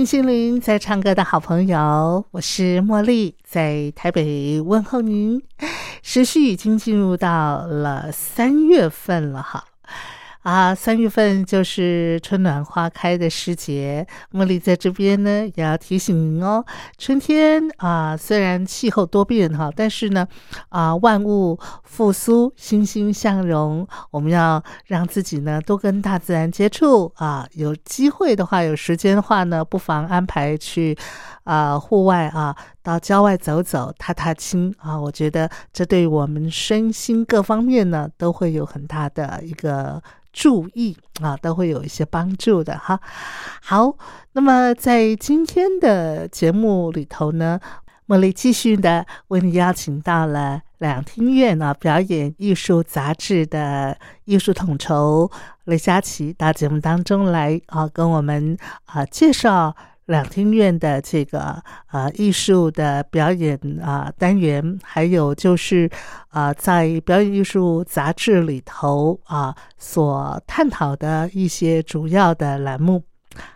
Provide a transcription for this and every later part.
听心灵在唱歌的好朋友，我是茉莉，在台北问候您。时序已经进入到了三月份了，哈。啊，三月份就是春暖花开的时节。茉莉在这边呢，也要提醒您哦，春天啊，虽然气候多变哈，但是呢，啊，万物复苏，欣欣向荣。我们要让自己呢，多跟大自然接触啊。有机会的话，有时间的话呢，不妨安排去啊户外啊，到郊外走走，踏踏青啊。我觉得这对我们身心各方面呢，都会有很大的一个。注意啊，都会有一些帮助的哈。好，那么在今天的节目里头呢，茉莉继续的为你邀请到了两厅院啊表演艺术杂志的艺术统筹雷佳琪到节目当中来啊，跟我们啊介绍。两厅院的这个呃艺术的表演啊单元，还有就是啊在表演艺术杂志里头啊所探讨的一些主要的栏目。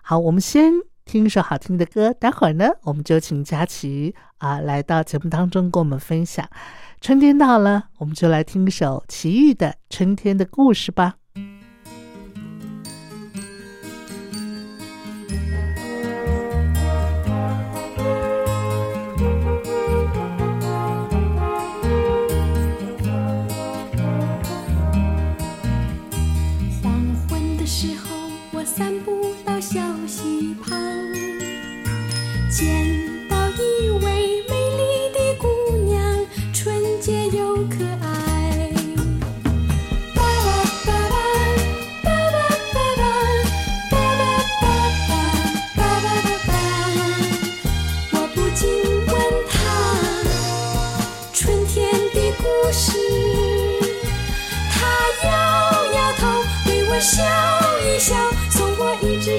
好，我们先听一首好听的歌，待会儿呢我们就请佳琪啊来到节目当中跟我们分享。春天到了，我们就来听一首齐豫的《春天的故事》吧。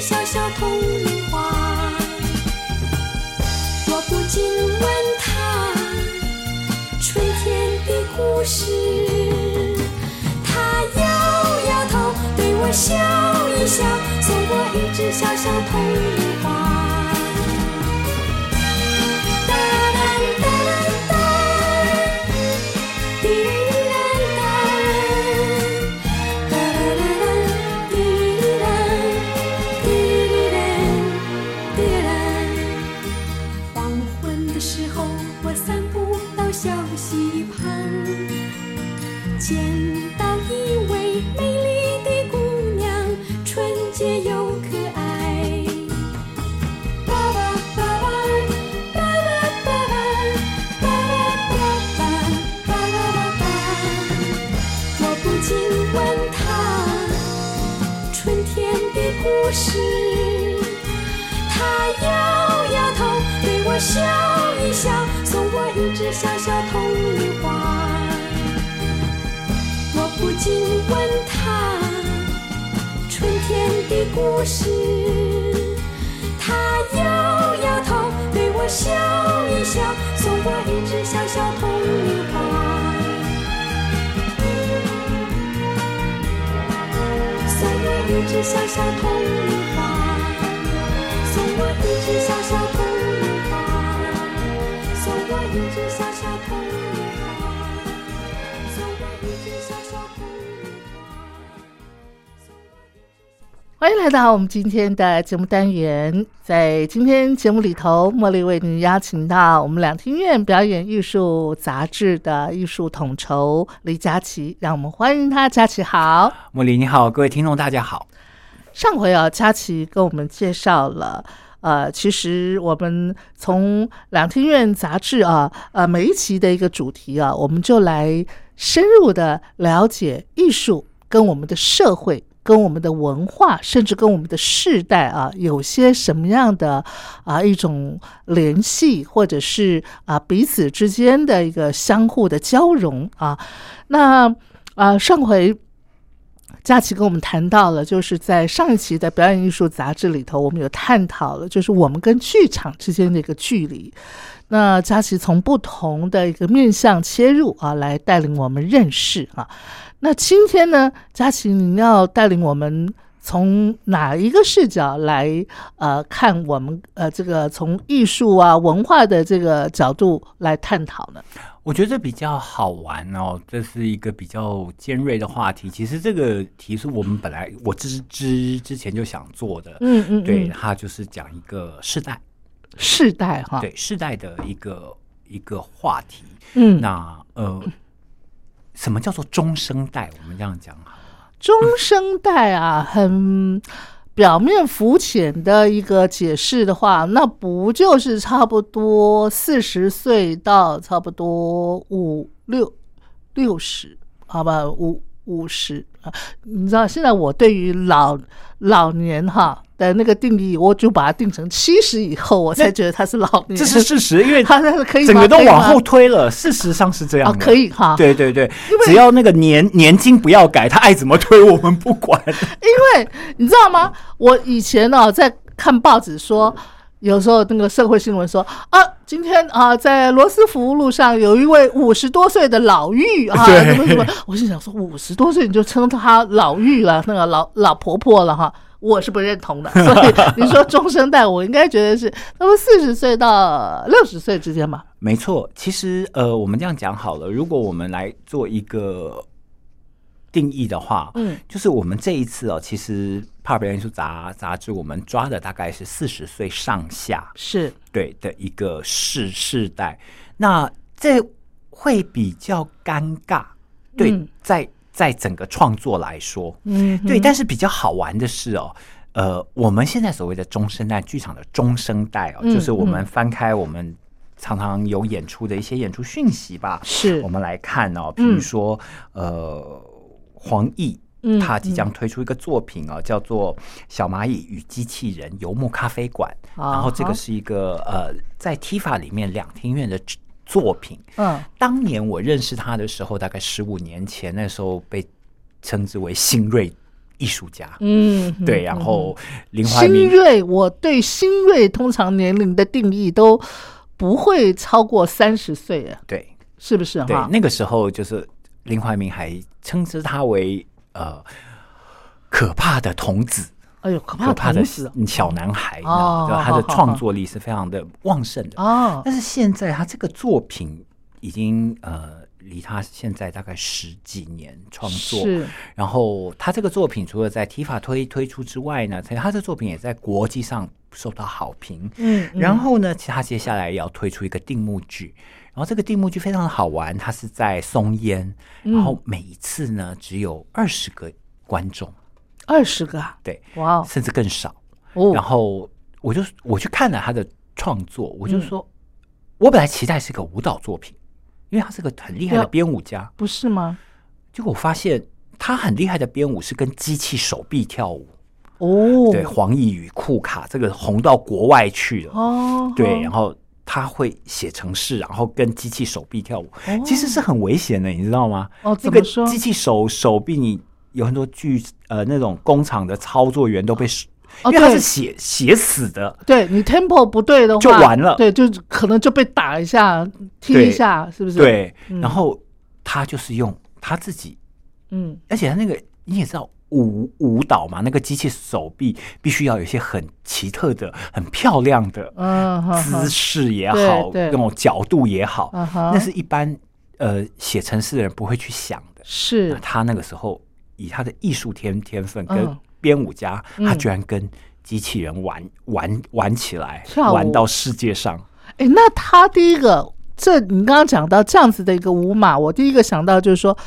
小小铜铃花，我不禁问他春天的故事，他摇摇头，对我笑一笑，送我一只小小铜铃。到我们今天的节目单元。在今天节目里头，茉莉为您邀请到我们两厅院表演艺术杂志的艺术统筹李佳琪，让我们欢迎他。佳琪好，茉莉你好，各位听众大家好。上回啊，佳琪跟我们介绍了，呃，其实我们从两厅院杂志啊，呃，每一期的一个主题啊，我们就来深入的了解艺术跟我们的社会。跟我们的文化，甚至跟我们的世代啊，有些什么样的啊一种联系，或者是啊彼此之间的一个相互的交融啊。那啊，上回佳琪跟我们谈到了，就是在上一期的表演艺术杂志里头，我们有探讨了，就是我们跟剧场之间的一个距离。那佳琪从不同的一个面向切入啊，来带领我们认识啊。那今天呢，佳琪，你要带领我们从哪一个视角来呃看我们呃这个从艺术啊文化的这个角度来探讨呢？我觉得比较好玩哦，这是一个比较尖锐的话题。其实这个题是我们本来我之之之前就想做的，嗯嗯，对，它就是讲一个世代，世代哈，对，世代的一个一个话题。嗯，那呃。什么叫做中生代？我们这样讲好。中生代啊，很表面肤浅的一个解释的话，那不就是差不多四十岁到差不多五六六十，好吧，五五十啊？你知道现在我对于老老年哈。的那个定义，我就把它定成七十以后，我才觉得他是老年。这是事实，因为他那是可以整个都往后推了。事实上是这样的，可以哈。对对对，只要那个年年金不要改，他爱怎么推我们不管。因为你知道吗？我以前呢在看报纸说，有时候那个社会新闻说啊，今天啊在罗斯福路上有一位五十多岁的老妪啊，什么什么，我心想说五十多岁你就称他老妪了，那个老老婆婆了哈。我是不认同的，所以你说中生代，我应该觉得是那么四十岁到六十岁之间吧。没错，其实呃，我们这样讲好了，如果我们来做一个定义的话，嗯，就是我们这一次哦，其实《帕尔表演艺术杂杂志》我们抓的大概是四十岁上下，是对的一个世世代，那这会比较尴尬，对，在。在整个创作来说，嗯，对，但是比较好玩的是哦，呃，我们现在所谓的中生代剧场的中生代哦，就是我们翻开我们常常有演出的一些演出讯息吧，是。我们来看哦，比如说呃，黄奕，嗯，他即将推出一个作品哦，叫做《小蚂蚁与机器人游牧咖啡馆》，然后这个是一个呃，在 TFA 里面两厅院的。作品，嗯，当年我认识他的时候，大概十五年前，那时候被称之为新锐艺术家，嗯，对。然后林怀民，新锐，我对新锐通常年龄的定义都不会超过三十岁啊，对，是不是？对，那个时候就是林怀民还称之他为呃可怕的童子。哎呦，可怕的是小男孩，哦，他的创作力是非常的旺盛的哦。但是现在他这个作品已经呃离他现在大概十几年创作，是。然后他这个作品除了在提法推推出之外呢，他的作品也在国际上受到好评。嗯，然后呢，其他接下来要推出一个定目剧，然后这个定目剧非常的好玩，它是在松烟，然后每一次呢只有二十个观众。二十个，对，哇，甚至更少。哦，然后我就我去看了他的创作，我就说，我本来期待是个舞蹈作品，因为他是个很厉害的编舞家，不是吗？结果我发现他很厉害的编舞是跟机器手臂跳舞。哦，对，黄奕与库卡这个红到国外去了。哦，对，然后他会写程式，然后跟机器手臂跳舞，其实是很危险的，你知道吗？哦，这个机器手手臂你。有很多剧呃那种工厂的操作员都被，因为他是写写死的，对你 tempo 不对的话就完了，对，就可能就被打一下踢一下，是不是？对，然后他就是用他自己，嗯，而且他那个你也知道舞舞蹈嘛，那个机器手臂必须要有一些很奇特的、很漂亮的姿势也好，那种角度也好，那是一般呃写程式的人不会去想的，是。他那个时候。以他的艺术天天分跟编舞家，他居然跟机器人玩玩玩起来，玩到世界上。哎，那他第一个，这你刚刚讲到这样子的一个舞码，我第一个想到就是说，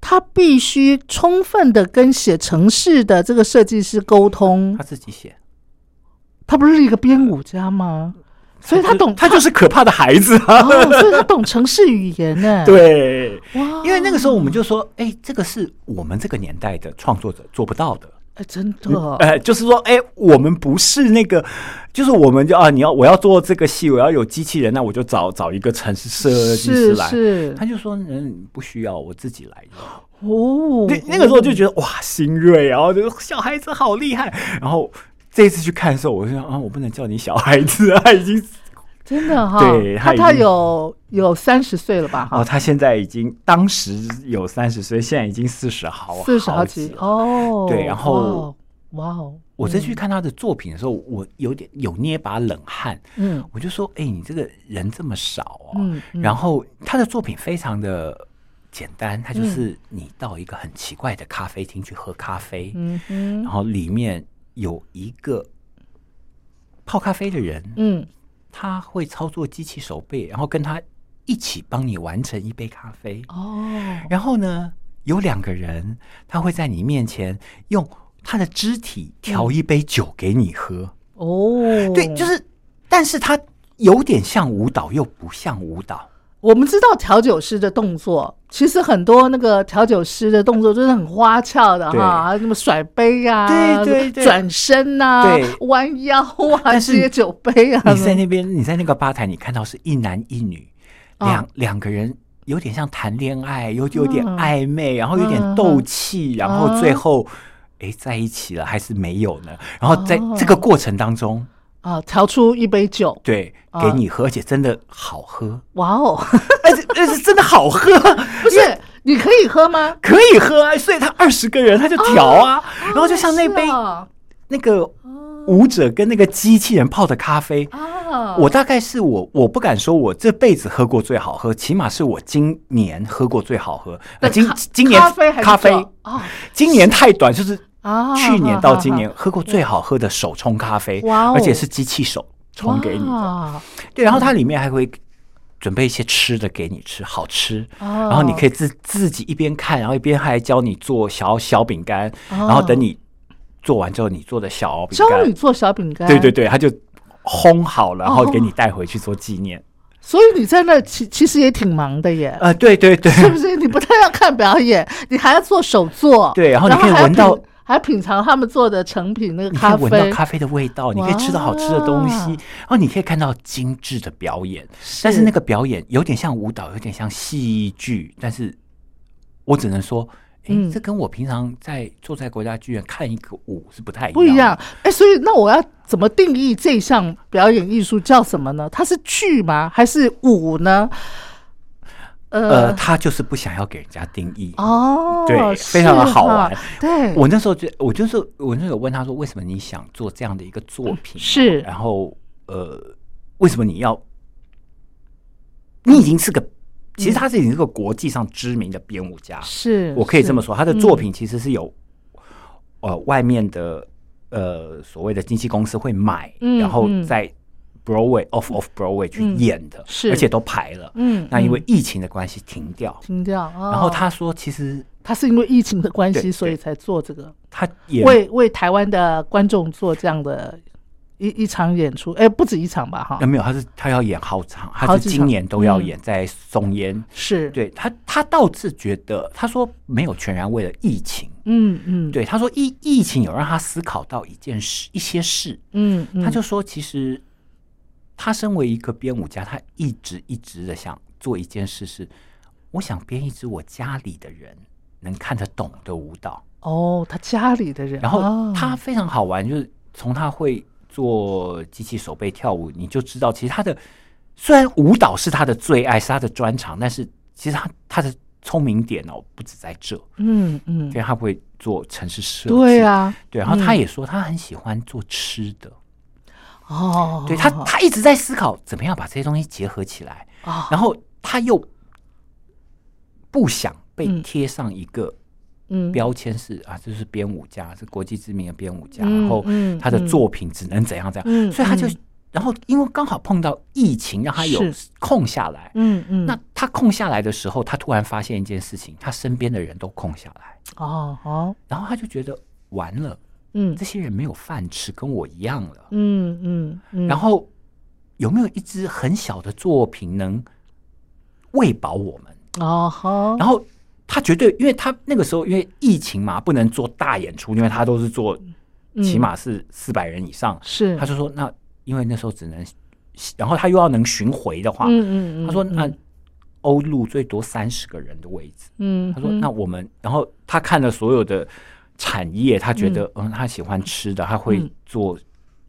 他必须充分的跟写城市的这个设计师沟通他。自己写，他不是一个编舞家吗？所以他懂，他就是可怕的孩子啊！哦，所以他懂城市语言呢。对，哇，因为那个时候我们就说，哎，这个是我们这个年代的创作者做不到的。哎，真的，呃，就是说，哎，我们不是那个，就是我们就啊，你要我要做这个戏，我要有机器人，那我就找找一个城市设计师来。是他就说，嗯，不需要，我自己来。哦，那那个时候就觉得哇，新锐，然后就小孩子好厉害。然后这一次去看的时候，我就想啊，我不能叫你小孩子，他已经真的哈，对他他他有有三十岁了吧？哦，他现在已经当时有三十岁，现在已经四十好四十好几。哦，对然后哇哦，我再去看他的作品的时候，我有点有捏把冷汗，嗯我就说，哎、你这个人这么少哦。嗯嗯然后他的作品非常的简单，他就是你到一个很奇怪的咖啡厅去喝咖啡，嗯嗯然后里面有一个泡咖啡的人，嗯他会操作机器手背，然后跟他一起帮你完成一杯咖啡。哦，然后呢，有两个人，他会在你面前用他的肢体调一杯酒给你喝。哦，对，就是，但是他有点像舞蹈，又不像舞蹈。我们知道调酒师的动作，其实很多那个调酒师的动作都是很花俏的哈，什么甩杯呀、对对对。转身呐、对。弯腰啊，接酒杯啊，你在那边，你在那个吧台，你看到是一男一女，啊。两两个人。有点像谈恋爱，有有点嗯暧昧，然后有点斗气，然后最后，哎，在一起了还是没有呢？然后在哦这个过程当中，啊，调出一杯酒，对，啊给你喝，而且真的好喝，哇哦，而且而且真的好喝，不是你可以喝吗？可以喝啊！所以他二十个人他就调啊，然后就像那杯那个舞者跟那个机器人泡的咖啡，啊，我大概是我我不敢说我这辈子喝过最好喝，起码是我今年喝过最好喝。呃今今年咖啡咖啡酒啊今年太短，就是啊，去年到今年啊喝过最好喝的手冲咖啡，哇哦。而且是机器手冲给你的。对，然后它里面还会准备一些吃的给你吃，好吃。哦。然后你可以自自己一边看，然后一边还教你做小小饼干，哦。然后等你做完之后，你做的小饼干。教你，做小饼干，对对对，他就烘好了，然后哦。给你带回去做纪念。所以你在那其其实也挺忙的耶，呃，对对对，是不是？你不但要看表演，你还要做手作，对然后你可以闻到品，还品尝他们做的成品那个咖啡，闻到咖啡的味道，你可以吃到好吃的东西，然后你可以看到精致的表演。但是那个表演有点像舞蹈，有点像戏剧，但是我只能说，哎、嗯这跟我平常在坐在国家剧院看一个舞是不太一样，不一样。。哎，所以那我要怎么定义这项表演艺术叫什么呢？它是剧吗？还是舞呢？呃，呃，他就是不想要给人家定义。哦，对非常的好玩。对，我那时候就，我就是我那时候问他说，为什么你想做这样的一个作品？是然后呃，为什么你要？你已经是个，其实他是已经是个国际上知名的编舞家，是我可以这么说，他的作品其实是有，呃，外面的呃所谓的经纪公司会买，嗯然后嗯在 Broadway off of Broadway 去嗯演的，是。而且都排了。嗯，那因为嗯。疫情的关系停掉，停掉，然然后他说，其实他是因为疫情的关系，所以才做这个，他也为为台湾的观众做这样的一一场演出，哎，不止一场吧？哈。呃，没有，他是他要演好场，他是今年都要嗯。演在松烟。是，对他，他倒是觉得，他说没有全然为了疫情，嗯嗯，，对他说疫疫情有让他思考到一件事一些事，嗯嗯，他就说其实他身为一个编舞家，他一直一直的想做一件事是，我想编一支我家里的人能看得懂的舞蹈。哦，他家里的人，然后哦他非常好玩，就是从他会做机器手背跳舞，你就知道其实他的虽然舞蹈是他的最爱，是他的专长，但是其实他他的聪明点哦不止在这，嗯嗯。因，为他会做城市设计，对啊，对，然后他嗯。也说他很喜欢做吃的，哦，对他他一直在思考怎么样把这些东西结合起来，哦，然后他又不想被嗯。贴上一个标签是啊，这是编舞家，是国际知名的编舞家，然后他的作品只能怎样怎样，所以他就，然后因为刚好碰到疫情，让他有空下来，嗯嗯，那他空下来的时候，他突然发现一件事情，他身边的人都空下来，哦哦，然后他就觉得完了，嗯，这些人没有饭吃，跟我一样了，嗯嗯，然后有没有一支很小的作品能喂饱我们？哦好，然后。他绝对，因为他那个时候因为疫情嘛，不能做大演出，因为他都是做，起码是四百人以上。是，他就说那因为那时候只能，然后他又要能巡回的话，嗯嗯嗯，他说那欧陆最多三十个人的位置。嗯，他说那我们，然后他看了所有的产业，他觉得嗯，他喜欢吃的，他会做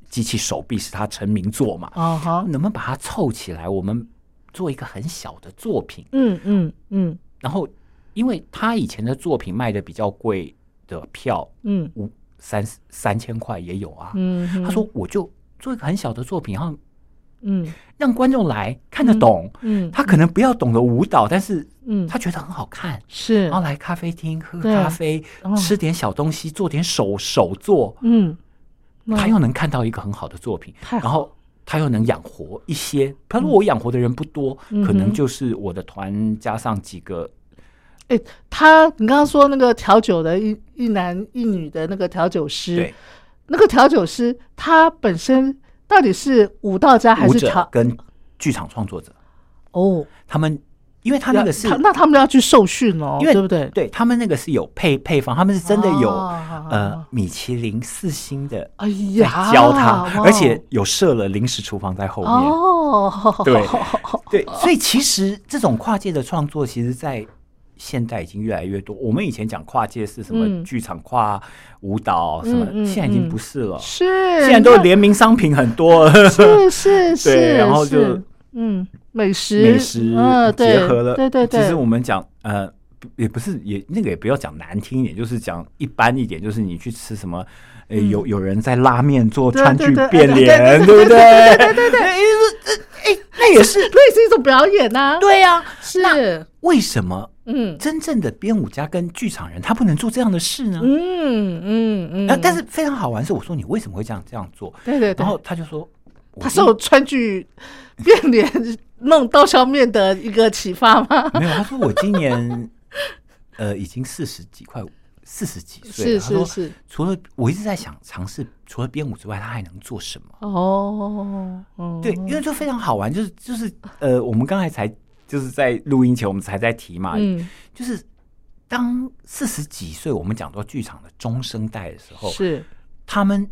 机器手臂是他成名作嘛。啊哈，能不能把它凑起来，我们做一个很小的作品？嗯嗯嗯，然后。因为他以前的作品卖的比较贵的票，嗯，五三三千块也有啊。嗯，他说我就做一个很小的作品，然后嗯，让观众来看得懂。嗯，他可能不要懂得舞蹈，但是嗯，他觉得很好看。是，然后来咖啡厅喝咖啡，吃点小东西，做点手手作。嗯，他又能看到一个很好的作品，然后他又能养活一些。他说我养活的人不多，可能就是我的团加上几个。哎，他，你刚刚说那个调酒的一一男一女的那个调酒师，那个调酒师他本身到底是舞蹈家还是调跟剧场创作者？哦，他们因为他那个是那他们要去受训哦，因为对不对？对他们那个是有配配方，他们是真的有呃米其林四星的，哎呀，教他，而且有设了临时厨房在后面。哦，对。对，所以其实这种跨界的创作，其实，在现在已经越来越多。我们以前讲跨界是什么剧场跨舞蹈什么，现在已经不是了。是，现在都联名商品很多。是是是。对，然后就嗯，美食美食结合了。对对对。其实我们讲呃，也不是也那个也不要讲难听一点，就是讲一般一点，就是你去吃什么，呃，有有人在拉面做川剧变脸，对不对？对对对。哎，那也是，那也是一种表演呐。对呀，是为什么？嗯，真正的编舞家跟剧场人，他不能做这样的事呢。嗯嗯嗯。但是非常好玩是，我说你为什么会这样这样做？对对。然后他就说，他受川剧变脸 弄刀削面的一个启发吗？没有，他说我今年呃已经四十几快四十几岁了。是是是。除了我一直在想尝试，除了编舞之外，他还能做什么？哦，对，因为就非常好玩，就是就是呃，我们刚才才。就是在录音前，我们才在提嘛，嗯，就是当四十几岁，我们讲到剧场的中生代的时候，是他们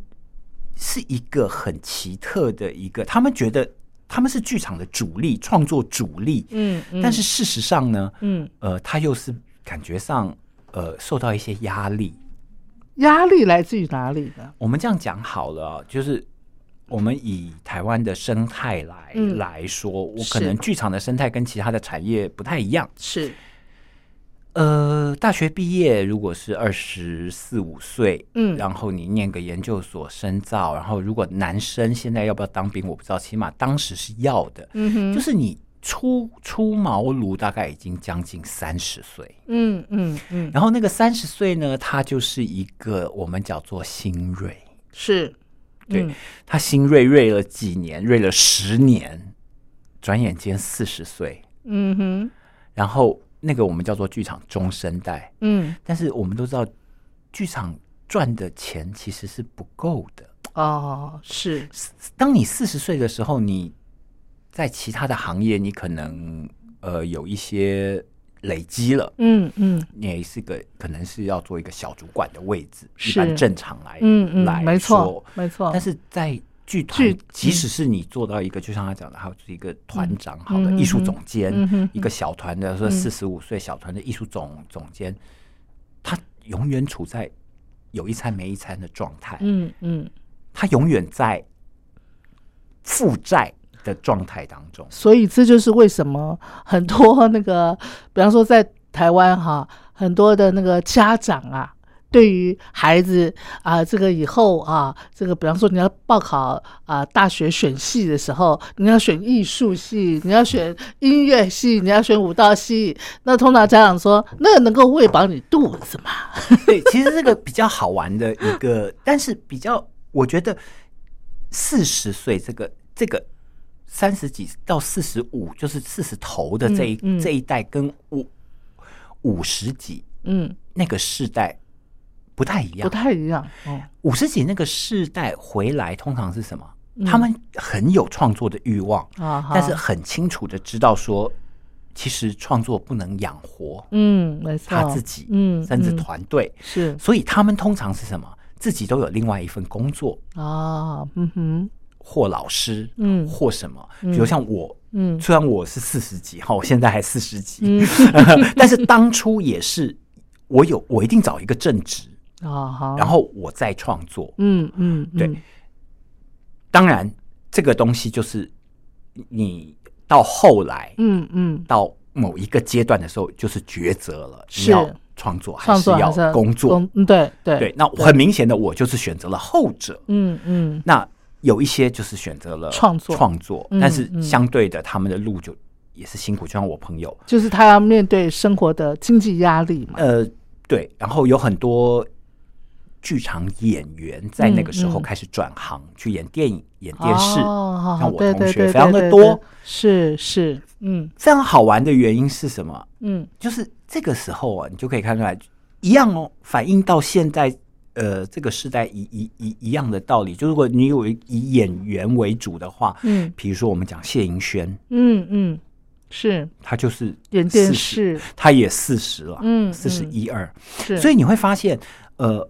是一个很奇特的一个，他们觉得他们是剧场的主力，创作主力，嗯，但是事实上呢，嗯，呃，他又是感觉上呃受到一些压力，压力来自于哪里呢？我们这样讲好了，就是。我们以台湾的生态来来说，我可能剧场的生态跟其他的产业不太一样。是，呃，大学毕业如果是二十四五岁，嗯，然后你念个研究所深造，然后如果男生现在要不要当兵，我不知道，起码当时是要的。嗯哼，就是你出出茅庐，大概已经将近三十岁。嗯嗯嗯，然后那个三十岁呢，他就是一个我们叫做新锐。是。对他新锐锐了几年，锐了十年，转眼间四十岁。嗯哼，然后那个我们叫做剧场中生代。嗯，但是我们都知道，剧场赚的钱其实是不够的。哦，是。当你四十岁的时候，你在其他的行业，你可能呃有一些。累积了，嗯嗯，你也是个可能是要做一个小主管的位置，一般正常来，嗯嗯，来没错没错。但是在剧团，即使是你做到一个，就像他讲的，还有一个团长，好的艺术总监，一个小团的说四十五岁小团的艺术总总监，他永远处在有一餐没一餐的状态，嗯嗯，他永远在负债。的状态当中，所以这就是为什么很多那个，比方说在台湾哈，很多的那个家长啊，对于孩子啊，这个以后啊，这个比方说你要报考啊大学选系的时候，你要选艺术系，你要选音乐系，你要选舞蹈系，那通常家长说，那能够喂饱你肚子吗？对，其实这个比较好玩的一个，但是比较我觉得四十岁这个这个三十几到四十五，就是四十头的这一这一代，跟五五十几嗯。那个世代。不太一样，不太一样。哦，五十几那个世代回来，通常是什么？他们很有创作的欲望啊，但是很清楚的知道说，其实创作不能养活，嗯，没错，他自己，嗯，甚至团队。是，所以他们通常是什么？自己都有另外一份工作。啊，嗯哼，或老师，嗯，或什么，比如像我，嗯，虽然我是四十几，哈，我现在还四十几，但是当初也是，我有，我一定找一个正职。啊，好，然后我再创作，嗯嗯，对。当然，这个东西就是你到后来，嗯嗯，到某一个阶段的时候，就是抉择了，是要创作还是要工作？嗯，对对对。那很明显的，我就是选择了后者。嗯嗯。那有一些就是选择了创作，创作，但是相对的，他们的路就也是辛苦。就像我朋友，就是他要面对生活的经济压力嘛。呃，对。然后有很多。剧场演员在那个时候开始转行去演电影、演电视，像我同学非常的多，是是，嗯，非常好玩的原因是什么？嗯，就是这个时候啊，你就可以看出来一样哦，反映到现在呃这个时代一一一一样的道理。就如果你有以演员为主的话，嗯，比如说我们讲谢盈萱，嗯嗯，是他就是演电视，他也四十了，嗯，四十一二，所以你会发现，呃。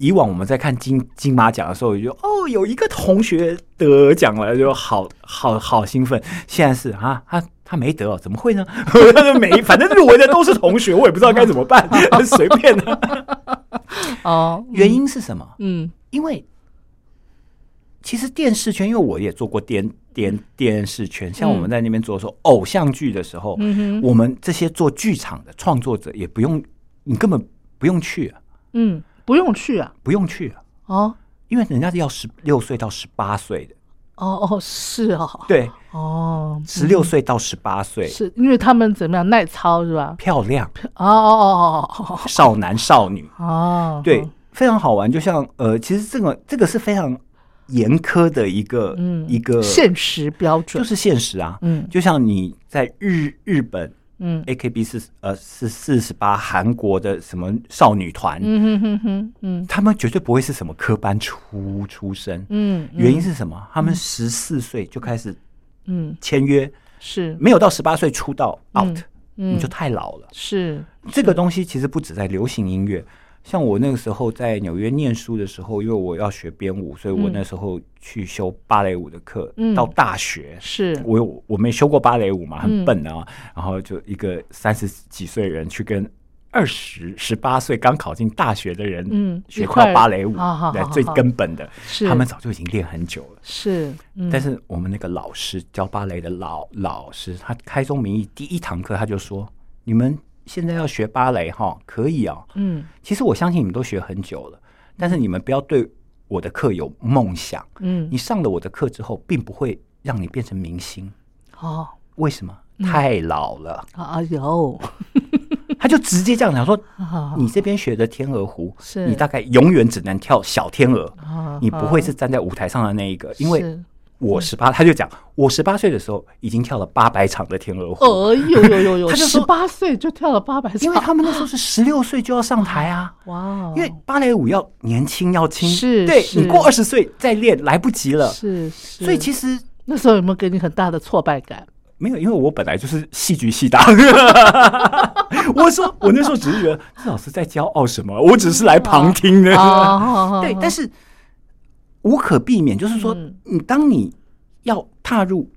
以往我们在看金金马奖的时候，就哦有一个同学得奖了，就好好好兴奋。现在是啊，他他没得，怎么会呢？没，反正入围的都是同学，我也不知道该怎么办，随便的。哦，原因是什么？嗯，因为其实电视圈，因为我也做过电电电视圈，像我们在那边做说偶像剧的时候，嗯我们这些做剧场的创作者也不用，你根本不用去啊，嗯。不用去啊，不用去啊，哦，因为人家是要十六岁到十八岁的，哦哦，是哦，对，哦，十六岁到十八岁，是因为他们怎么样耐操是吧？漂亮，哦哦哦哦，少男少女，哦，对，非常好玩。就像呃，其实这个这个是非常严苛的一个一个现实标准，就是现实啊，嗯，就像你在日日本。嗯，A K B 是呃是四十八韩国的什么少女团，嗯哼哼哼，嗯，他们绝对不会是什么科班出出身，嗯，原因是什么？他们十四岁就开始，嗯，签约。是。没有到十八岁出道 out，你就太老了，是。这个东西其实不止在流行音乐。像我那个时候在纽约念书的时候，因为我要学编舞，所以我那时候去修芭蕾舞的课。到大学是我有我没修过芭蕾舞嘛，很笨啊。然后就一个三十几岁人去跟二十十八岁刚考进大学的人，嗯，学跳芭蕾舞，对，最根本的，是他们早就已经练很久了。是，但是我们那个老师教芭蕾的老老师，他开宗明义第一堂课他就说：“你们。”现在要学芭蕾哈，可以啊。嗯，其实我相信你们都学很久了，但是你们不要对我的课有梦想。嗯，你上了我的课之后，并不会让你变成明星。哦，为什么？太老了啊！有，他就直接这样讲说：“ 你这边学的天鹅湖，是你大概永远只能跳小天鹅，你不会是站在舞台上的那一个，因为。”我十八，他就讲，我十八岁的时候已经跳了八百场的天鹅湖。哦，有有有有，他就十八岁就跳了八百场，因为他们那时候是十六岁就要上台啊。哇，因为芭蕾舞要年轻要轻，是，对你过二十岁再练来不及了。是，所以其实那时候有没有给你很大的挫败感？没有，因为我本来就是戏剧系的。我说我那时候只是觉得这老师在骄傲什么，我只是来旁听的。对，但是。无可避免，就是说，你当你要踏入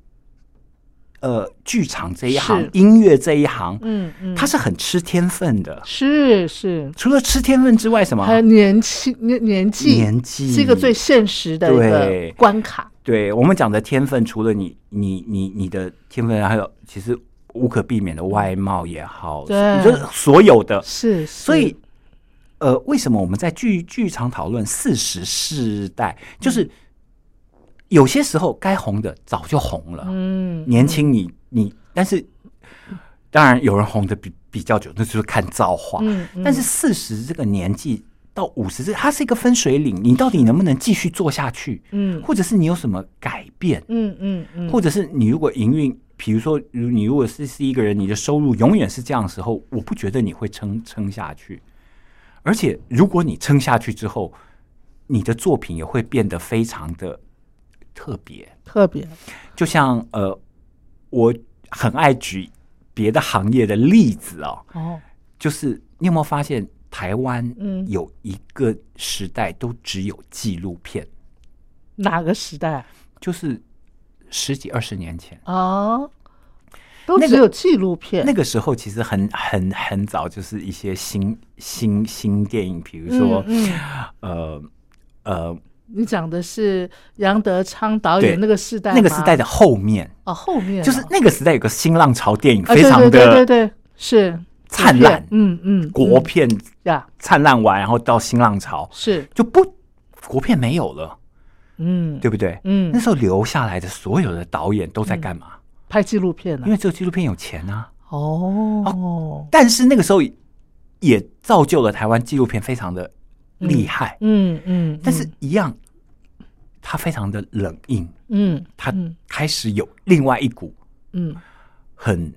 呃剧场这一行、音乐这一行，嗯嗯，他是很吃天分的，是是。除了吃天分之外，什么？还有年轻年年纪，年纪是一个最现实的一个关卡。对我们讲的天分，除了你你你你的天分，还有其实无可避免的外貌也好，对，就是所有的，是。所以呃，为什么我们在剧剧场讨论四十世代，就是有些时候该红的早就红了，嗯，年轻你你，但是当然有人红的比比较久，那就是看造化，嗯，但是四十这个年纪到五十这，它是一个分水岭，你到底能不能继续做下去？嗯，或者是你有什么改变？嗯嗯嗯，或者是你如果营运，比如说如你如果是是一个人，你的收入永远是这样的时候，我不觉得你会撑撑下去。而且，如果你撑下去之后，你的作品也会变得非常的特别。特别，就像呃，我很爱举别的行业的例子哦。哦，就是你有没有发现，台湾嗯有一个时代都只有纪录片？哪个时代？就是十几二十年前哦。都只有纪录片。那个时候其实很很很早，就是一些新新新电影，比如说，呃呃，你讲的是杨德昌导演那个时代，那个时代的后面哦，后面就是那个时代有个新浪潮电影，非常的对对对是灿烂，嗯嗯，国片呀。灿烂完，然后到新浪潮是。就不国片没有了，嗯，对不对？嗯，那时候留下来的所有的导演都在干嘛？拍纪录片呢？因为这个纪录片有钱啊。哦，但是那个时候也造就了台湾纪录片非常的厉害。嗯嗯，但是一样，它非常的冷硬。嗯，它开始有另外一股嗯，很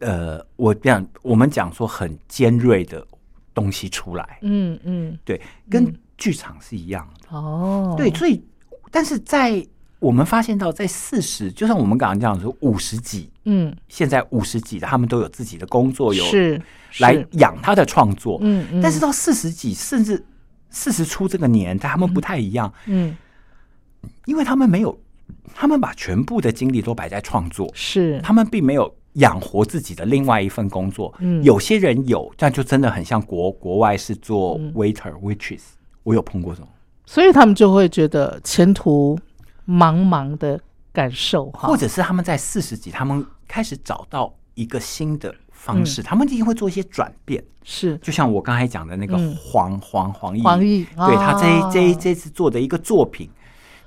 呃，我讲我们讲说很尖锐的东西出来。嗯嗯，对，跟剧场是一样的。哦，对，所以但是在。我们发现到，在四十，就像我们刚刚讲说五十几，嗯，现在五十几的他们都有自己的工作，有是来养他的创作，嗯嗯。但是到四十几，甚至四十出这个年代，他们不太一样，嗯，因为他们没有，他们把全部的精力都摆在创作，是。他们并没有养活自己的另外一份工作。嗯，有些人有，但就真的很像国国外是做 waiter waitress，我有碰过这种，所以他们就会觉得前途。茫茫的感受，或者是他们在四十几，他们开始找到一个新的方式，他们一定会做一些转变。是，就像我刚才讲的那个黄黄黄奕，黄奕，对他这这这次做的一个作品。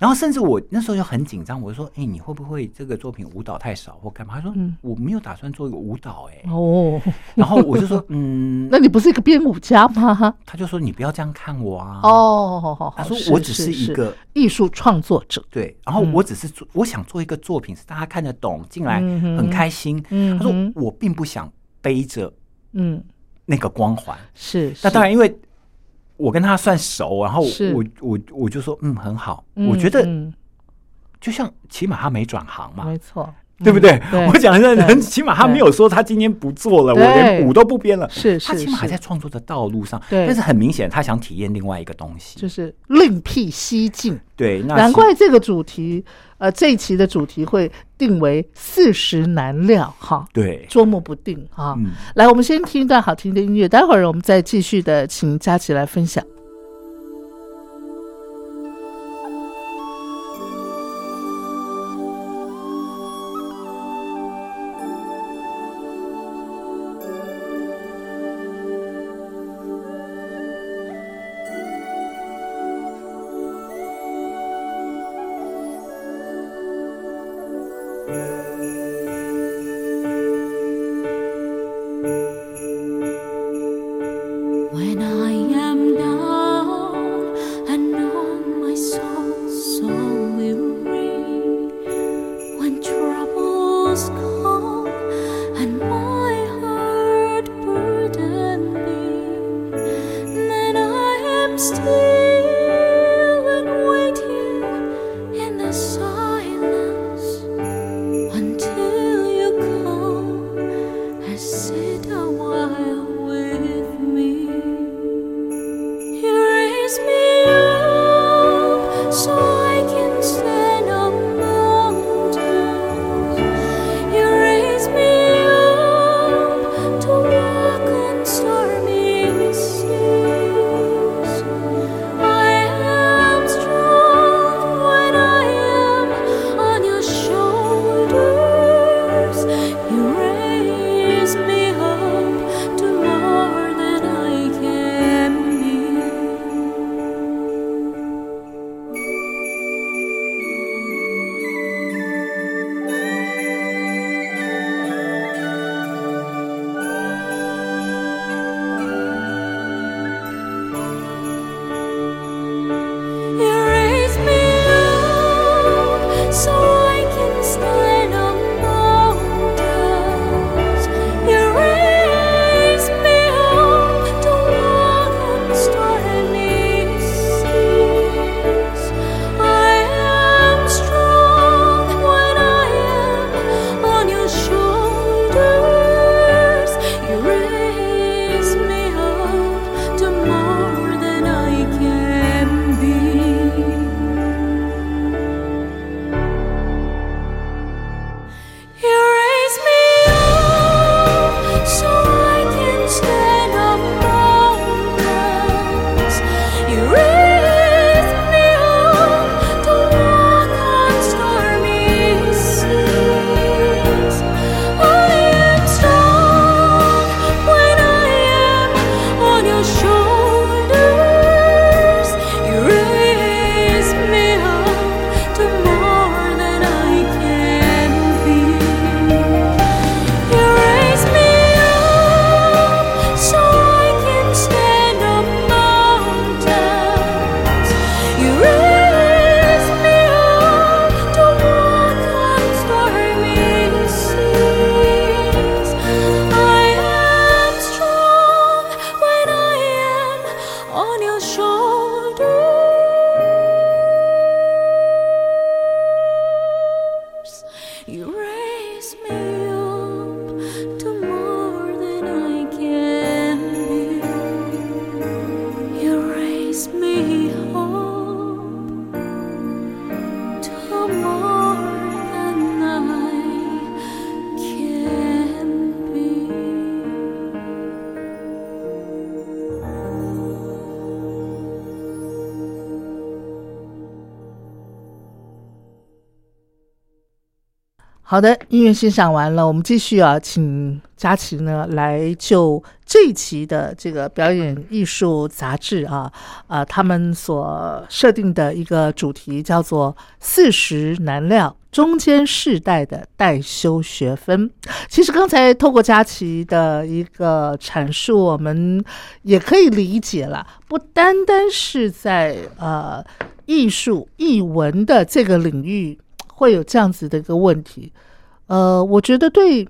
然后甚至我那时候就很紧张，我就说：“哎，你会不会这个作品舞蹈太少或干嘛？”他说：“我没有打算做一个舞蹈。”哎，哦。然后我就说：“嗯，那你不是一个编舞家吗？”他就说：“你不要这样看我啊。”哦，他说：“我只是一个艺术创作者。”对，然后我只是做，我想做一个作品是大家看得懂，进来很开心。他说：“我并不想背着嗯那个光环。”是，那当然因为。我跟他算熟，然后我我我就说嗯很好，我觉得就像起码他没转行嘛，没错，对不对？我讲的人起码他没有说他今天不做了，我连舞都不编了，是他起码还在创作的道路上，对但是很明显他想体验另外一个东西，就是另辟蹊径。对，难怪这个主题。呃，这一期的主题会定为“四十难料”哈，对，捉摸不定哈。来，我们先听一段好听的音乐，待会儿我们再继续的，请佳琪来分享。好的，音乐欣赏完了，我们继续啊，请佳琪呢来就这一期的这个表演艺术杂志啊啊，他们所设定的一个主题叫做“四十难料中间世代的待修学分”。其实刚才透过佳琪的一个阐述，我们也可以理解了，不单单是在呃艺术艺文的这个领域。会有这样子的一个问题，呃，我觉得对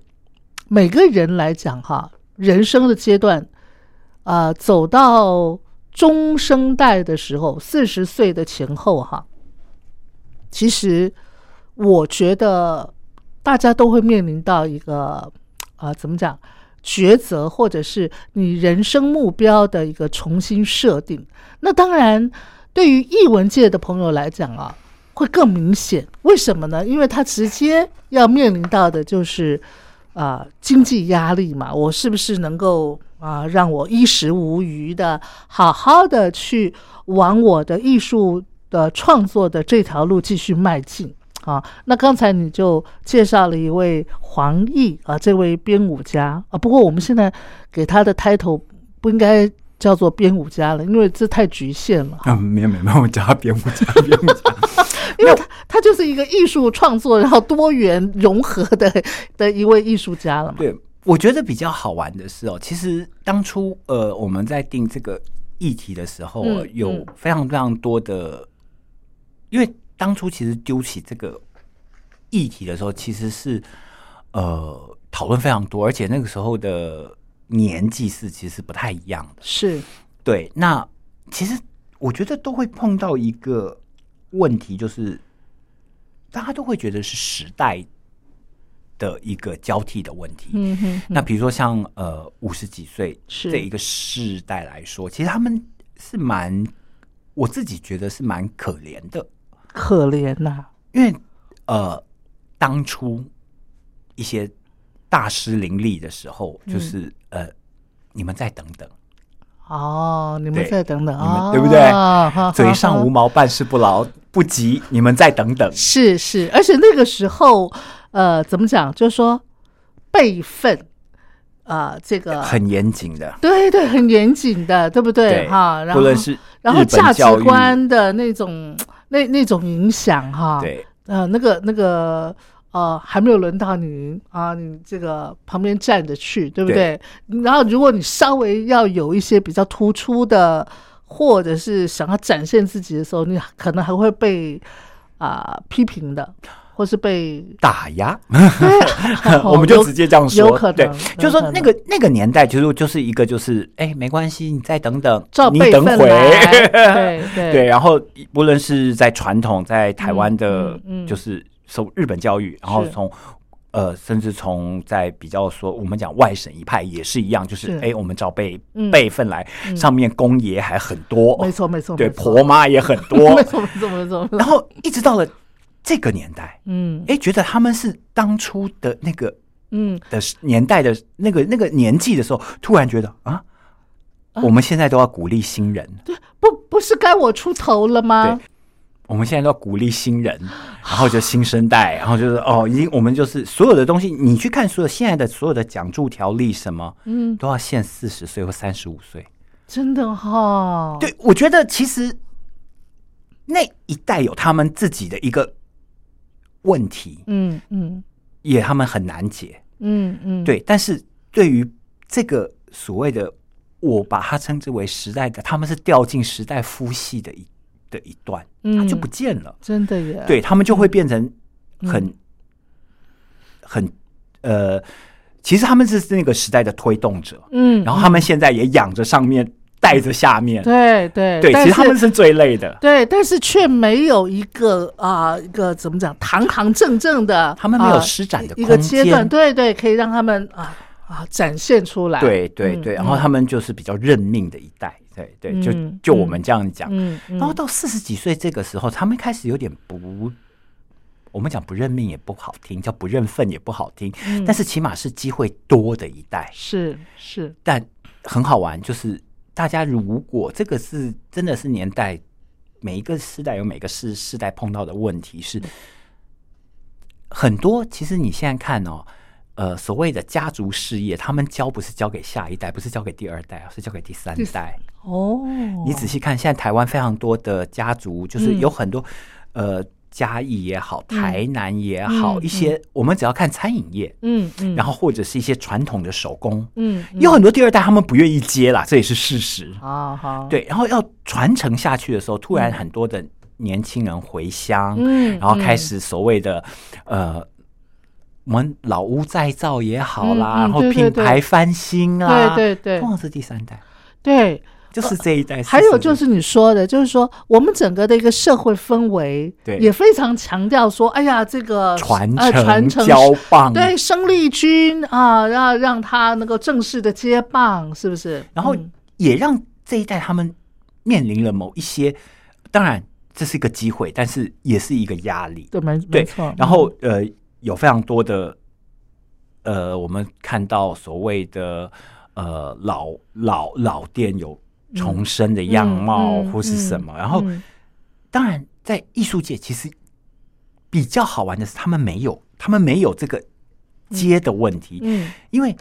每个人来讲，哈，人生的阶段，啊，走到中生代的时候，四十岁的前后，哈，其实我觉得大家都会面临到一个啊，怎么讲抉择，或者是你人生目标的一个重新设定。那当然，对于艺文界的朋友来讲啊。会更明显，为什么呢？因为他直接要面临到的就是啊经济压力嘛。我是不是能够啊让我衣食无余的，好好的去往我的艺术的创作的这条路继续迈进啊？那刚才你就介绍了一位黄奕啊，这位编舞家啊。不过我们现在给他的 title 不应该。叫做编舞家了，因为这太局限了。嗯，没有没有，我们叫他编舞家，编舞家，因为他他就是一个艺术创作，然后多元融合的 的一位艺术家了。对，我觉得比较好玩的是哦，其实当初呃我们在定这个议题的时候，有非常非常多的，因为当初其实丢起这个议题的时候，其实是呃讨论非常多，而且那个时候的。年纪是其实不太一样的，是对。那其实我觉得都会碰到一个问题，就是大家都会觉得是时代的一个交替的问题。嗯哼。那比如说像呃五十几岁这一个世代来说，其实他们是蛮，我自己觉得是蛮可怜的。可怜呐，因为呃当初一些。大师林立的时候，就是呃，你们再等等哦，你们再等等，你们对不对？嘴上无毛，办事不牢，不急，你们再等等。是是，而且那个时候，呃，怎么讲？就是说辈分啊，这个很严谨的，对对，很严谨的，对不对？哈，不论是然后价值观的那种那那种影响，哈，对，呃，那个那个。呃，还没有轮到你啊，你这个旁边站着去，对不对？然后，如果你稍微要有一些比较突出的，或者是想要展现自己的时候，你可能还会被啊批评的，或是被打压。我们就直接这样说，有可能，对，就是说那个那个年代，其实就是一个就是，哎，没关系，你再等等，你等会，对对对。然后，不论是在传统，在台湾的，就是。受日本教育，然后从呃，甚至从在比较说，我们讲外省一派也是一样，就是哎，我们照辈辈分来，上面公爷还很多，没错没错，对，婆妈也很多，没错没错没错。然后一直到了这个年代，嗯，哎，觉得他们是当初的那个嗯。的年代的那个那个年纪的时候，突然觉得啊，我们现在都要鼓励新人，对，不不是该我出头了吗？我们现在都要鼓励新人，然后就新生代，然后就是哦，已经我们就是所有的东西，你去看所有现在的所有的奖助条例什么，嗯，都要限四十岁或三十五岁，真的哈。对，我觉得其实那一代有他们自己的一个问题，嗯嗯，也他们很难解，嗯嗯，对。但是对于这个所谓的，我把它称之为时代的，他们是掉进时代夫系的一。的一段，它就不见了，真的耶！对他们就会变成很很呃，其实他们是那个时代的推动者，嗯，然后他们现在也养着上面带着下面。对对对，其实他们是最累的。对，但是却没有一个啊，一个怎么讲，堂堂正正的，他们没有施展的一个阶段。对对，可以让他们啊啊展现出来。对对对，然后他们就是比较认命的一代。对对，就就我们这样讲。然后到四十几岁这个时候，他们开始有点不。我们讲不认命也不好听，叫不认份也不好听，但是起码是机会多的一代，是是，但很好玩，就是大家如果这个是真的是年代，每一个时代有每个世世代碰到的问题是很多。其实你现在看哦，呃，所谓的家族事业，他们交不是交给下一代，不是交给第二代啊，是交给第三代。哦，你仔细看，现在台湾非常多的家族，就是有很多呃。嘉义也好，台南也好，一些我们只要看餐饮业，嗯嗯，然后或者是一些传统的手工，嗯，有很多第二代他们不愿意接啦，这也是事实。啊。好，对，然后要传承下去的时候，突然很多的年轻人回乡，嗯，然后开始所谓的呃，我们老屋再造也好啦，然后品牌翻新啊，对对对，通常是第三代，对。就是这一代，还有就是你说的，就是说我们整个的一个社会氛围，对，也非常强调说，哎呀，这个传承、传承、交棒，对，生力军啊，要让他能够正式的接棒，是不是？然后也让这一代他们面临了某一些，当然这是一个机会，但是也是一个压力，对，没没错。然后呃，有非常多的呃，我们看到所谓的呃老老老店有。重生的样貌或是什么？然后，当然，在艺术界其实比较好玩的是，他们没有，他们没有这个接的问题。嗯，因为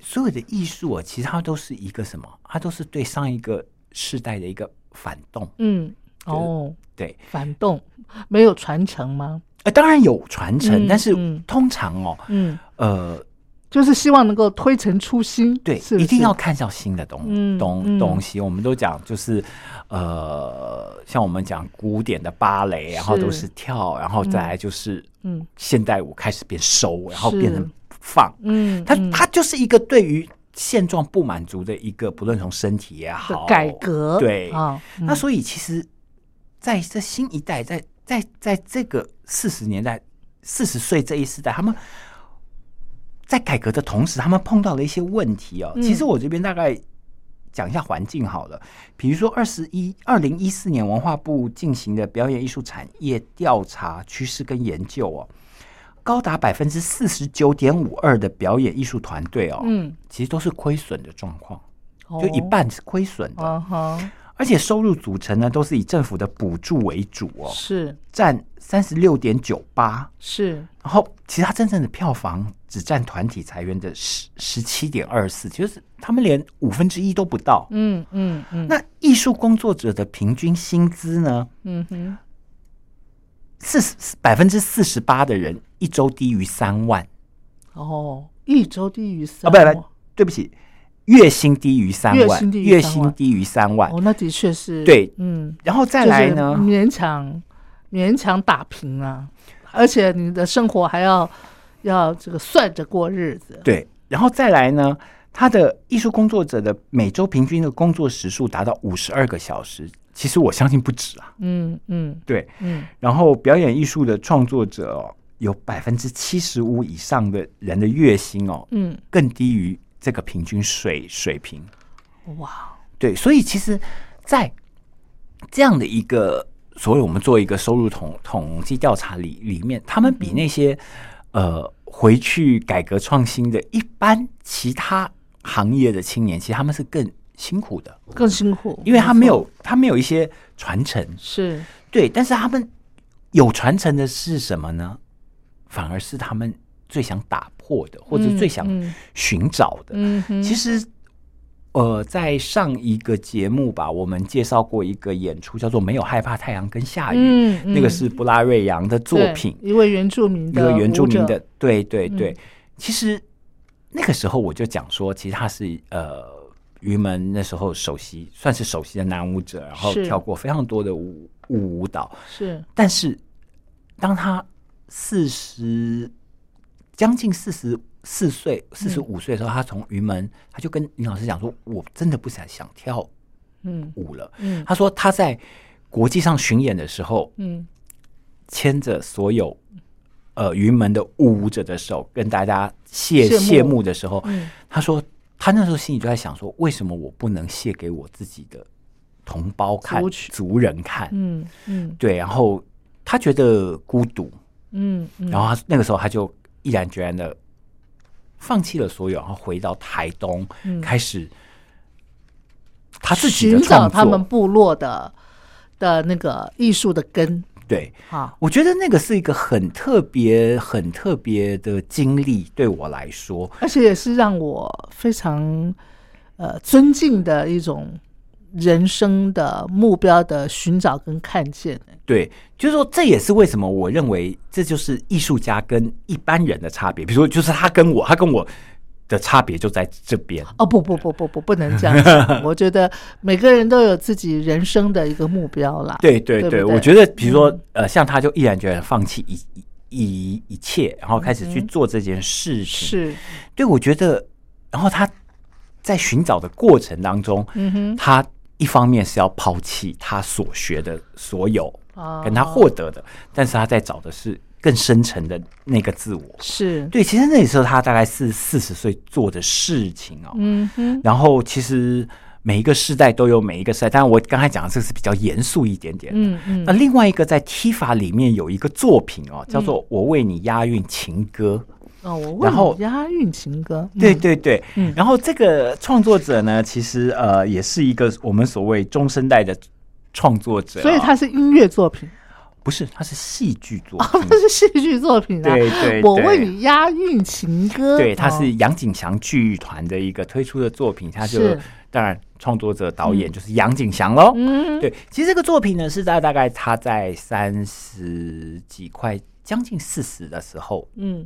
所有的艺术啊，其实它都是一个什么？它都是对上一个世代的一个反动。嗯，哦，对，反动没有传承吗？呃，当然有传承，但是通常哦，嗯，呃。就是希望能够推陈出新，对，一定要看到新的东东东西。我们都讲，就是呃，像我们讲古典的芭蕾，然后都是跳，然后再来就是嗯，现代舞开始变收，然后变成放。嗯，它它就是一个对于现状不满足的一个，不论从身体也好，改革对啊。那所以其实在这新一代，在在在这个四十年代、四十岁这一时代，他们。在改革的同时，他们碰到了一些问题哦。其实我这边大概讲一下环境好了。比如说，二十一二零一四年文化部进行的表演艺术产业调查趋势跟研究哦，高达百分之四十九点五二的表演艺术团队哦，嗯，其实都是亏损的状况，就一半是亏损的。而且收入组成呢，都是以政府的补助为主哦，是占三十六点九八，是。然后，其他真正的票房只占团体裁员的十十七点二四，就是他们连五分之一都不到。嗯嗯嗯。那艺术工作者的平均薪资呢？嗯哼，四十百分之四十八的人一周低于三万。哦，一周低于三啊？不不，对不起。月薪低于三万，月薪低于三万，哦，那的确是对，嗯，然后再来呢，勉强勉强打平啊，而且你的生活还要要这个算着过日子，对，然后再来呢，他的艺术工作者的每周平均的工作时数达到五十二个小时，其实我相信不止啊，嗯嗯，对，嗯，然后表演艺术的创作者哦，有百分之七十五以上的人的月薪哦，嗯，更低于。这个平均水水平，哇，对，所以其实，在这样的一个，所以我们做一个收入统统计调查里里面，他们比那些呃回去改革创新的一般其他行业的青年，其实他们是更辛苦的，更辛苦，因为他没有他没有一些传承，是。对，但是他们有传承的是什么呢？反而是他们。最想打破的，或者最想寻找的，其实，呃，在上一个节目吧，我们介绍过一个演出，叫做《没有害怕太阳跟下雨》，那个是布拉瑞扬的作品，一位原住民，一个原住民的，对对对。其实那个时候我就讲说，其实他是呃，于门那时候首席，算是首席的男舞者，然后跳过非常多的舞舞舞蹈，是。但是当他四十。将近四十四岁、四十五岁的时候，他从云门，他就跟林老师讲说：“我真的不想想跳舞了。嗯，他说他在国际上巡演的时候，嗯，牵着所有呃云门的舞者的手，跟大家谢谢幕的时候，他说他那时候心里就在想说，为什么我不能谢给我自己的同胞看、族人看？嗯嗯，对，然后他觉得孤独，嗯，然后他那个时候他就毅然决然的。放弃了所有，然后回到台东，开始他自己寻找他们部落的的那个艺术的根。对，好，我觉得那个是一个很特别、很特别的经历，对我来说，而且也是让我非常呃尊敬的一种。人生的目标的寻找跟看见，对，就是说，这也是为什么我认为这就是艺术家跟一般人的差别。比如说，就是他跟我，他跟我的差别就在这边。哦，不不不不不，不能这样讲。我觉得每个人都有自己人生的一个目标啦。对对对，我觉得，比如说，呃，像他就毅然决然放弃一一一切，然后开始去做这件事情。是，对，我觉得，然后他在寻找的过程当中，嗯哼，他。一方面是要抛弃他所学的所有，跟他获得的，但是他在找的是更深层的那个自我。是对，其实那时候他大概是四十岁做的事情哦。嗯哼。然后其实每一个时代都有每一个时代，但是我刚才讲的这个是比较严肃一点点。嗯嗯。那另外一个在踢法里面有一个作品哦，叫做《我为你押韵情歌》。哦，我然后押韵情歌，对对对，嗯，然后这个创作者呢，其实呃，也是一个我们所谓中生代的创作者，所以他是音乐作品，不是，他是戏剧作品，他是戏剧作品啊，对对，我为你押韵情歌，对，他是杨景祥剧团的一个推出的作品，他就当然创作者导演就是杨景祥喽，嗯，对，其实这个作品呢是在大概他在三十几块将近四十的时候，嗯。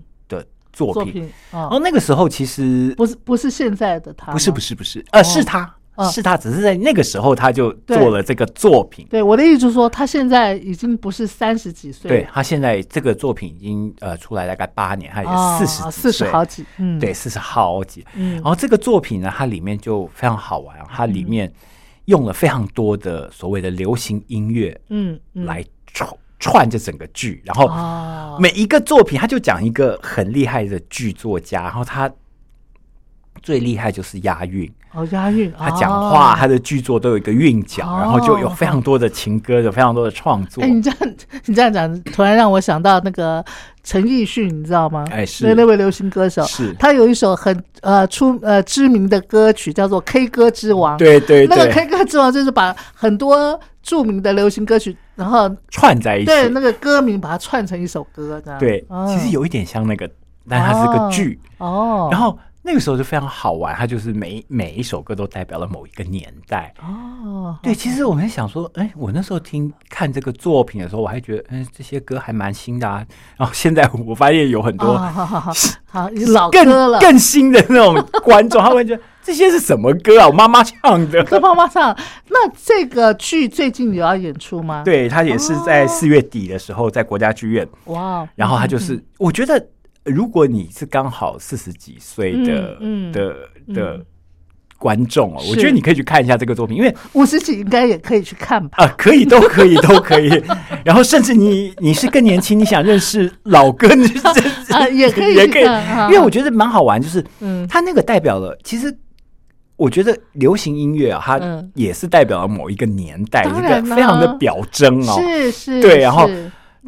作品，然后那个时候其实不是不是现在的他，不是不是不是，呃，是他是他，只是在那个时候他就做了这个作品。对我的意思就是说，他现在已经不是三十几岁，对他现在这个作品已经呃出来大概八年，他已经四十四十好几，嗯，对，四十好几。嗯，然后这个作品呢，它里面就非常好玩，它里面用了非常多的所谓的流行音乐，嗯，来创。串着整个剧，然后每一个作品，他就讲一个很厉害的剧作家，然后他最厉害就是押韵哦，押韵，他讲话，他的剧作都有一个韵脚，然后就有非常多的情歌，有非常多的创作。哎，你这样你这样讲，突然让我想到那个陈奕迅，你知道吗？哎，是那那位流行歌手，是他有一首很呃出呃知名的歌曲，叫做《K 歌之王》。对对，那个 K 歌之王就是把很多。著名的流行歌曲，然后串在一起，对那个歌名把它串成一首歌，这样对，其实有一点像那个，但它是个剧哦。然后那个时候就非常好玩，它就是每每一首歌都代表了某一个年代哦。对，其实我们想说，哎，我那时候听看这个作品的时候，我还觉得，嗯，这些歌还蛮新的啊。然后现在我发现有很多好 老歌了，更新的那种观众，他们觉得。这些是什么歌啊？我妈妈唱的，跟妈妈唱。那这个剧最近有要演出吗？对他也是在四月底的时候在国家剧院。哇！然后他就是，我觉得如果你是刚好四十几岁的的的观众哦，我觉得你可以去看一下这个作品，因为五十几应该也可以去看吧？啊，可以，都可以，都可以。然后甚至你你是更年轻，你想认识老歌，你啊 也可以，也可以，因为我觉得蛮好玩，就是嗯，他那个代表了其实。我觉得流行音乐啊，它也是代表了某一个年代，一个非常的表征哦。是是，对。然后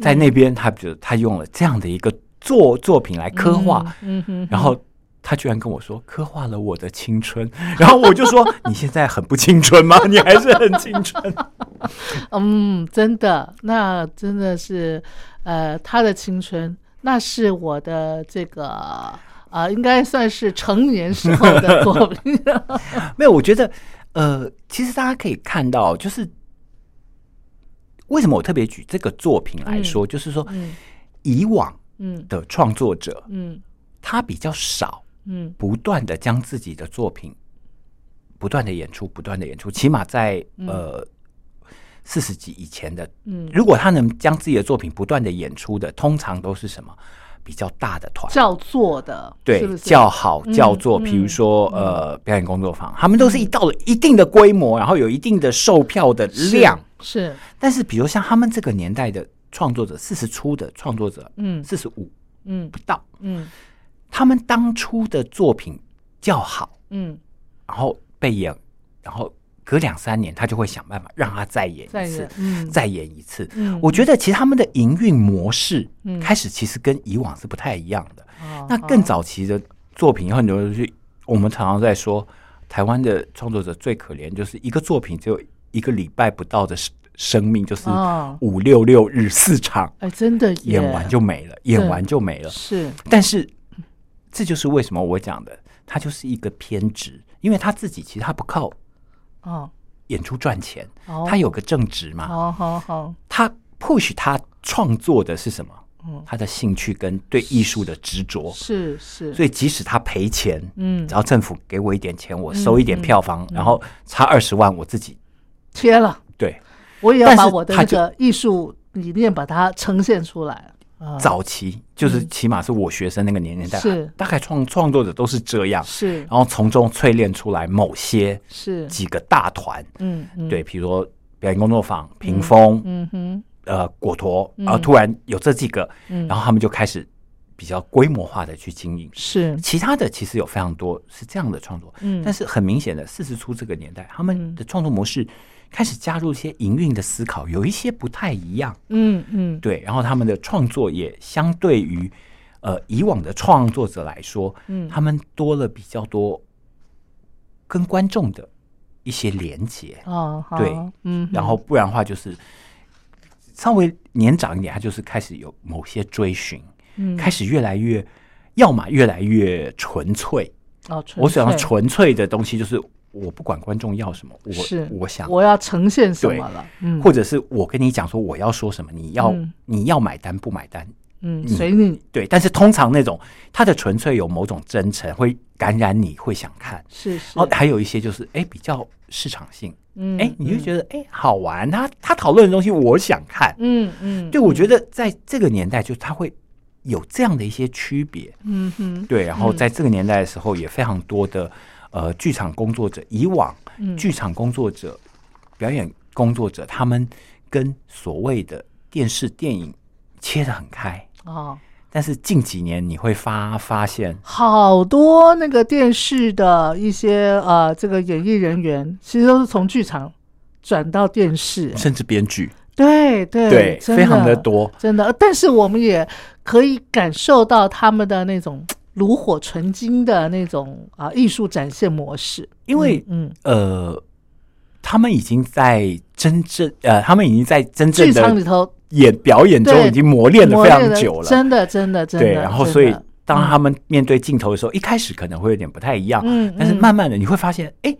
在那边，他觉得他用了这样的一个作作品来刻画，嗯哼。然后他居然跟我说，刻画了我的青春。然后我就说，你现在很不青春吗？你还是很青春。嗯，真的，那真的是，呃，他的青春，那是我的这个。啊，应该算是成年时候的作品。没有，我觉得，呃，其实大家可以看到，就是为什么我特别举这个作品来说，就是说，以往嗯。的创作者嗯，他比较少嗯，不断的将自己的作品不断的演出，不断的演出，起码在呃四十集以前的嗯，如果他能将自己的作品不断的演出的，通常都是什么？比较大的团，叫做的，对，叫好叫做，比如说呃表演工作坊，他们都是一到了一定的规模，然后有一定的售票的量，是。但是比如像他们这个年代的创作者，四十出的创作者，嗯，四十五，嗯，不到，嗯，他们当初的作品叫好，嗯，然后被演，然后。隔两三年，他就会想办法让他再演一次，再演一次。嗯我觉得其实他们的营运模式开始其实跟以往是不太一样的。那更早期的作品，很多去我们常常在说，台湾的创作者最可怜，就是一个作品只有一个礼拜不到的生生命，就是五六六日四场，哎，真的演完就没了，演完就没了。是，但是这就是为什么我讲的，他就是一个偏执，因为他自己其实他不靠。哦，演出赚钱，哦他有个正职嘛？好好好，他 push 他创作的是什么？嗯，他的兴趣跟对艺术的执着是是，所以即使他赔钱，嗯，只要政府给我一点钱，我收一点票房，然后差二十万，我自己贴了。对，我也要把我的那个艺术理念把它呈现出来。早期就是起码是我学生那个年龄代，是。大概创创作者都是这样，是，然后从中淬炼出来某些是。几个大团，嗯，对，比如说表演工作坊、屏风，嗯哼，呃，果陀，然后突然有这几个，然后他们就开始比较规模化的去经营，是，其他的其实有非常多是这样的创作，嗯，但是很明显的四十初这个年代，他们的创作模式。开始加入一些营运的思考，有一些不太一样。嗯嗯，对。然后他们的创作也相对于呃以往的创作者来说，嗯，他们多了比较多跟观众的一些连接。哦，对，嗯。然后不然的话，就是稍微年长一点，他就是开始有某些追寻，嗯，开始越来越，要么越来越纯粹。哦，我想要纯粹的东西就是。我不管观众要什么，我是我想我要呈现什么了，嗯，或者是我跟你讲说我要说什么，你要你要买单不买单，嗯，随你对。但是通常那种他的纯粹有某种真诚，会感染你，会想看，是是。哦，还有一些就是哎比较市场性，嗯，哎你就觉得哎好玩，他他讨论的东西我想看，嗯嗯。对，我觉得在这个年代，就他会有这样的一些区别，嗯哼，对。然后在这个年代的时候，也非常多的。呃，剧场工作者以往，剧场工作者、表演工作者，他们跟所谓的电视电影切的很开哦。但是近几年你会发发现，好多那个电视的一些呃，这个演艺人员，其实都是从剧场转到电视，甚至编剧，对对对，非常的多，真的。但是我们也可以感受到他们的那种。炉火纯青的那种啊艺术展现模式，因为嗯呃，他们已经在真正呃，他们已经在真正的剧场里头。演表演中已经磨练了非常久了，真的真的真的。对，然后所以当他们面对镜头的时候，一开始可能会有点不太一样，嗯，但是慢慢的你会发现，哎，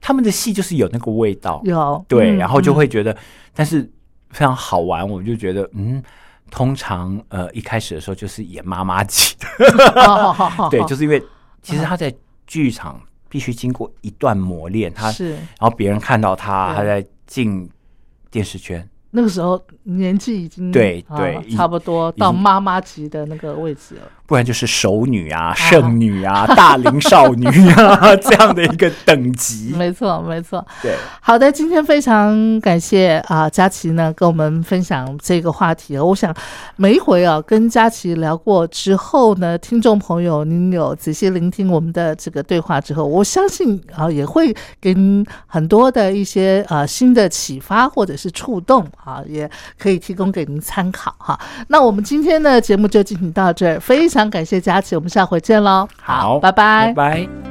他们的戏就是有那个味道，有对，然后就会觉得，但是非常好玩，我就觉得嗯。通常，呃，一开始的时候就是演妈妈级的，对，就是因为其实他在剧场必须经过一段磨练，他是，然后别人看到他，他在进电视圈。那个时候年纪已经对对差不多到妈妈级的那个位置了，不然就是熟女啊、剩女啊、大龄少女啊 这样的一个等级。没错，没错。对，好的，今天非常感谢啊，佳琪呢跟我们分享这个话题。我想每一回啊跟佳琪聊过之后呢，听众朋友您有仔细聆听我们的这个对话之后，我相信啊也会给您很多的一些啊新的启发或者是触动。啊，也可以提供给您参考哈。那我们今天的节目就进行到这儿，非常感谢佳琪，我们下回见喽。好，拜拜，拜拜。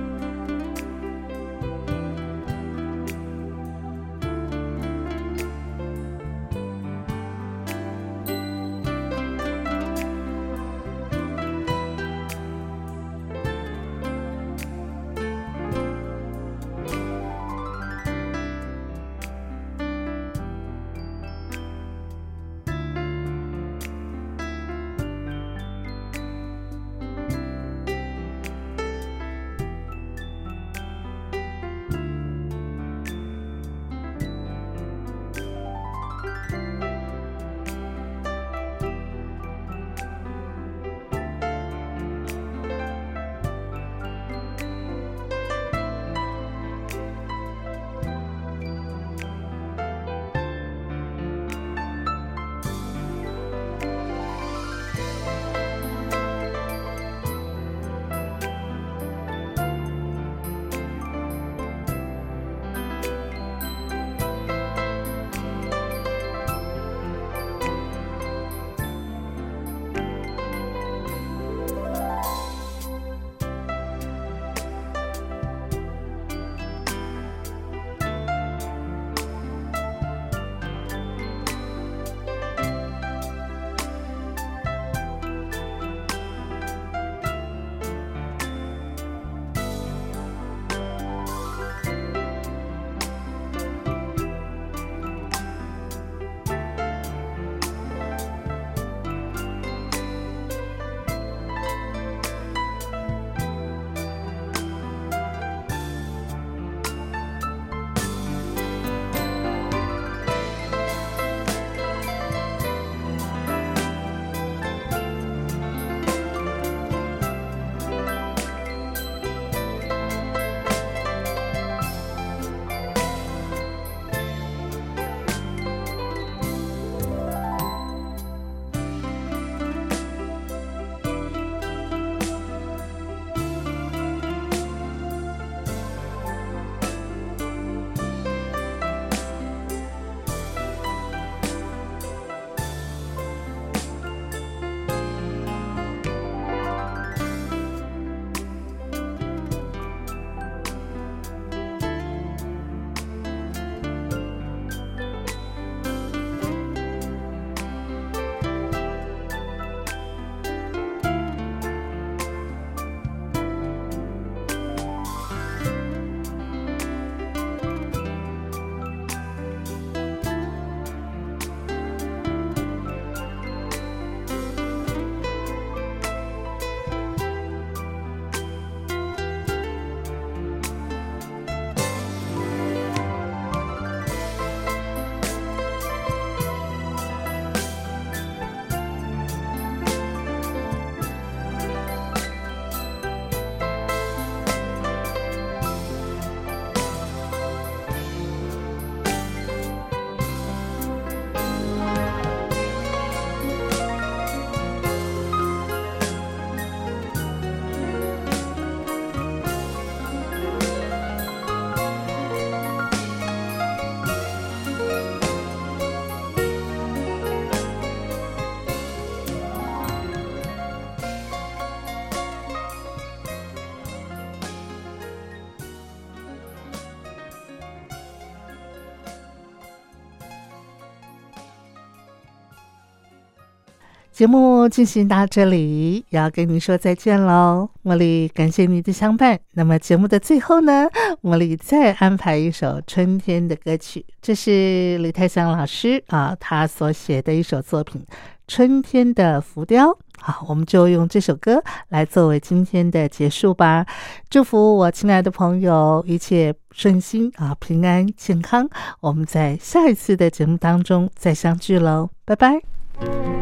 节目进行到这里，要跟你说再见喽，茉莉，感谢你的相伴。那么节目的最后呢，茉莉再安排一首春天的歌曲，这是李泰祥老师啊，他所写的一首作品《春天的浮雕》。好，我们就用这首歌来作为今天的结束吧。祝福我亲爱的朋友一切顺心啊，平安健康。我们在下一次的节目当中再相聚喽，拜拜。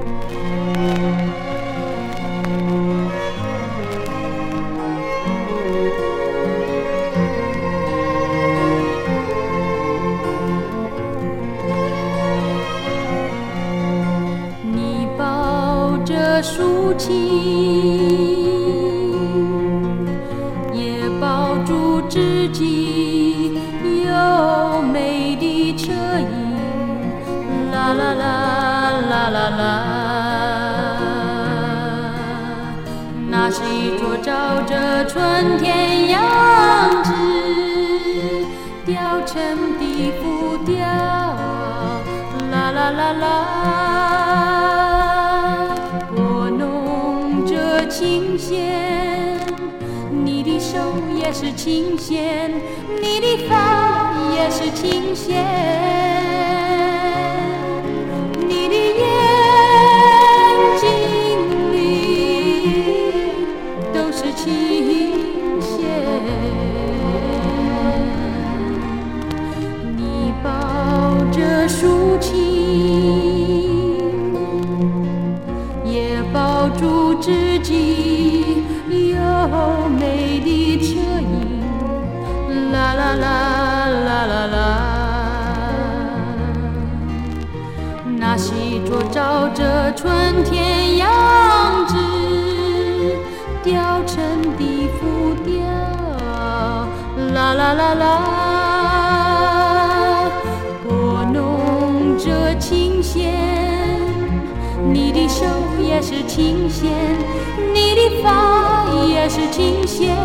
竖琴，也抱住知己，有美的车影，啦啦啦啦啦啦。那是一座照着春天样子雕成的浮雕，啦啦啦啦。你的手也是琴弦，你的发也是琴弦，啦啦啦。拨弄着琴弦，你的手也是琴弦，你的发也是琴弦，